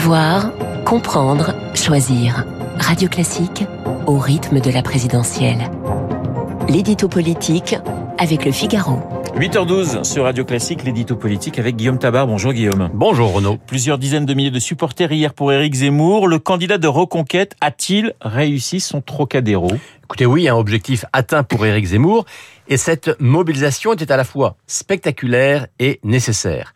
Savoir, comprendre, choisir. Radio Classique au rythme de la présidentielle. L'édito politique avec le Figaro. 8h12 sur Radio Classique, l'édito politique avec Guillaume Tabar. Bonjour Guillaume. Bonjour Renaud. Plusieurs dizaines de milliers de supporters hier pour Éric Zemmour. Le candidat de Reconquête a-t-il réussi son Trocadéro? Écoutez, oui, un objectif atteint pour Éric Zemmour. Et cette mobilisation était à la fois spectaculaire et nécessaire.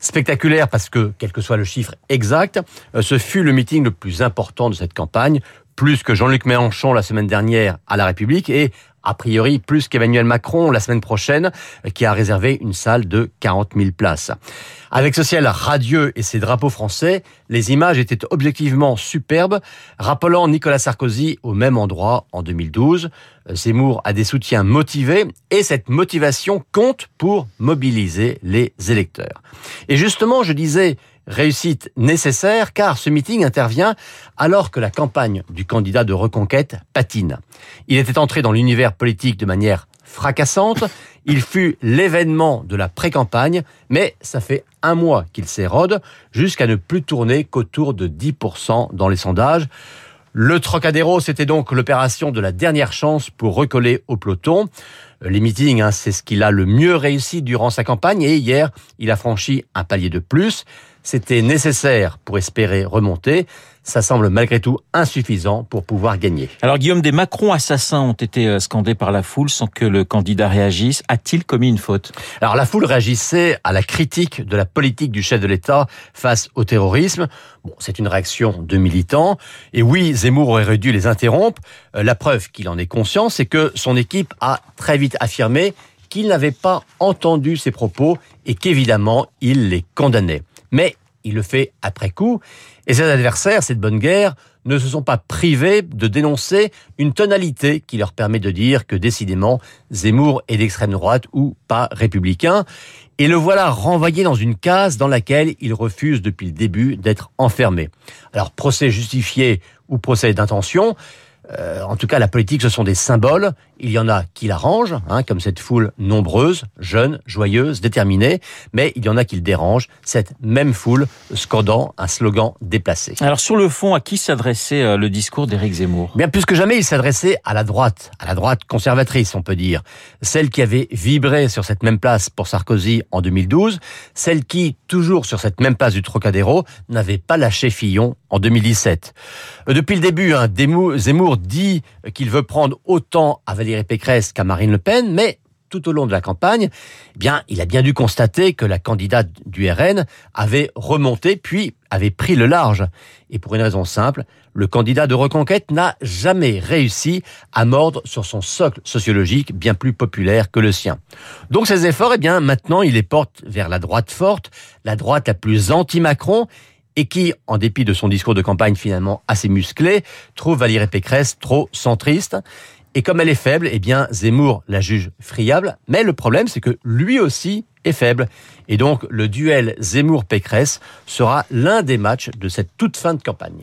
Spectaculaire parce que, quel que soit le chiffre exact, euh, ce fut le meeting le plus important de cette campagne, plus que Jean-Luc Mélenchon la semaine dernière à La République et a priori plus qu'Emmanuel Macron la semaine prochaine, qui a réservé une salle de 40 000 places. Avec ce ciel radieux et ses drapeaux français, les images étaient objectivement superbes, rappelant Nicolas Sarkozy au même endroit en 2012. Zemmour a des soutiens motivés et cette motivation compte pour mobiliser les électeurs. Et justement, je disais réussite nécessaire car ce meeting intervient alors que la campagne du candidat de reconquête patine. Il était entré dans l'univers politique de manière fracassante, il fut l'événement de la pré-campagne, mais ça fait un mois qu'il s'érode jusqu'à ne plus tourner qu'autour de 10% dans les sondages. Le Trocadéro, c'était donc l'opération de la dernière chance pour recoller au peloton. Les meetings, hein, c'est ce qu'il a le mieux réussi durant sa campagne et hier, il a franchi un palier de plus. C'était nécessaire pour espérer remonter. Ça semble malgré tout insuffisant pour pouvoir gagner. Alors Guillaume, des Macron assassins ont été euh, scandés par la foule sans que le candidat réagisse. A-t-il commis une faute? Alors la foule réagissait à la critique de la politique du chef de l'État face au terrorisme. Bon, c'est une réaction de militants. Et oui, Zemmour aurait dû les interrompre. Euh, la preuve qu'il en est conscient, c'est que son équipe a très vite affirmé qu'il n'avait pas entendu ses propos et qu'évidemment, il les condamnait mais il le fait après coup. Et ses adversaires, cette bonne guerre, ne se sont pas privés de dénoncer une tonalité qui leur permet de dire que décidément Zemmour est d'extrême droite ou pas républicain. Et le voilà renvoyé dans une case dans laquelle il refuse depuis le début d'être enfermé. Alors procès justifié ou procès d'intention, euh, en tout cas, la politique, ce sont des symboles. Il y en a qui l'arrangent, hein, comme cette foule nombreuse, jeune, joyeuse, déterminée, mais il y en a qui le dérangent, cette même foule scandant un slogan déplacé. Alors sur le fond, à qui s'adressait euh, le discours d'Éric Zemmour? Bien plus que jamais, il s'adressait à la droite, à la droite conservatrice, on peut dire, celle qui avait vibré sur cette même place pour Sarkozy en 2012, celle qui, toujours sur cette même place du Trocadéro, n'avait pas lâché Fillon en 2017. Euh, depuis le début, hein, Zemmour dit qu'il veut prendre autant à Valérie Pécresse qu'à Marine Le Pen, mais tout au long de la campagne, eh bien, il a bien dû constater que la candidate du RN avait remonté puis avait pris le large. Et pour une raison simple, le candidat de reconquête n'a jamais réussi à mordre sur son socle sociologique bien plus populaire que le sien. Donc ses efforts, eh bien, maintenant, il les porte vers la droite forte, la droite la plus anti-Macron, et qui, en dépit de son discours de campagne finalement assez musclé, trouve Valérie Pécresse trop centriste. Et comme elle est faible, eh bien, Zemmour la juge friable. Mais le problème, c'est que lui aussi est faible. Et donc, le duel Zemmour-Pécresse sera l'un des matchs de cette toute fin de campagne.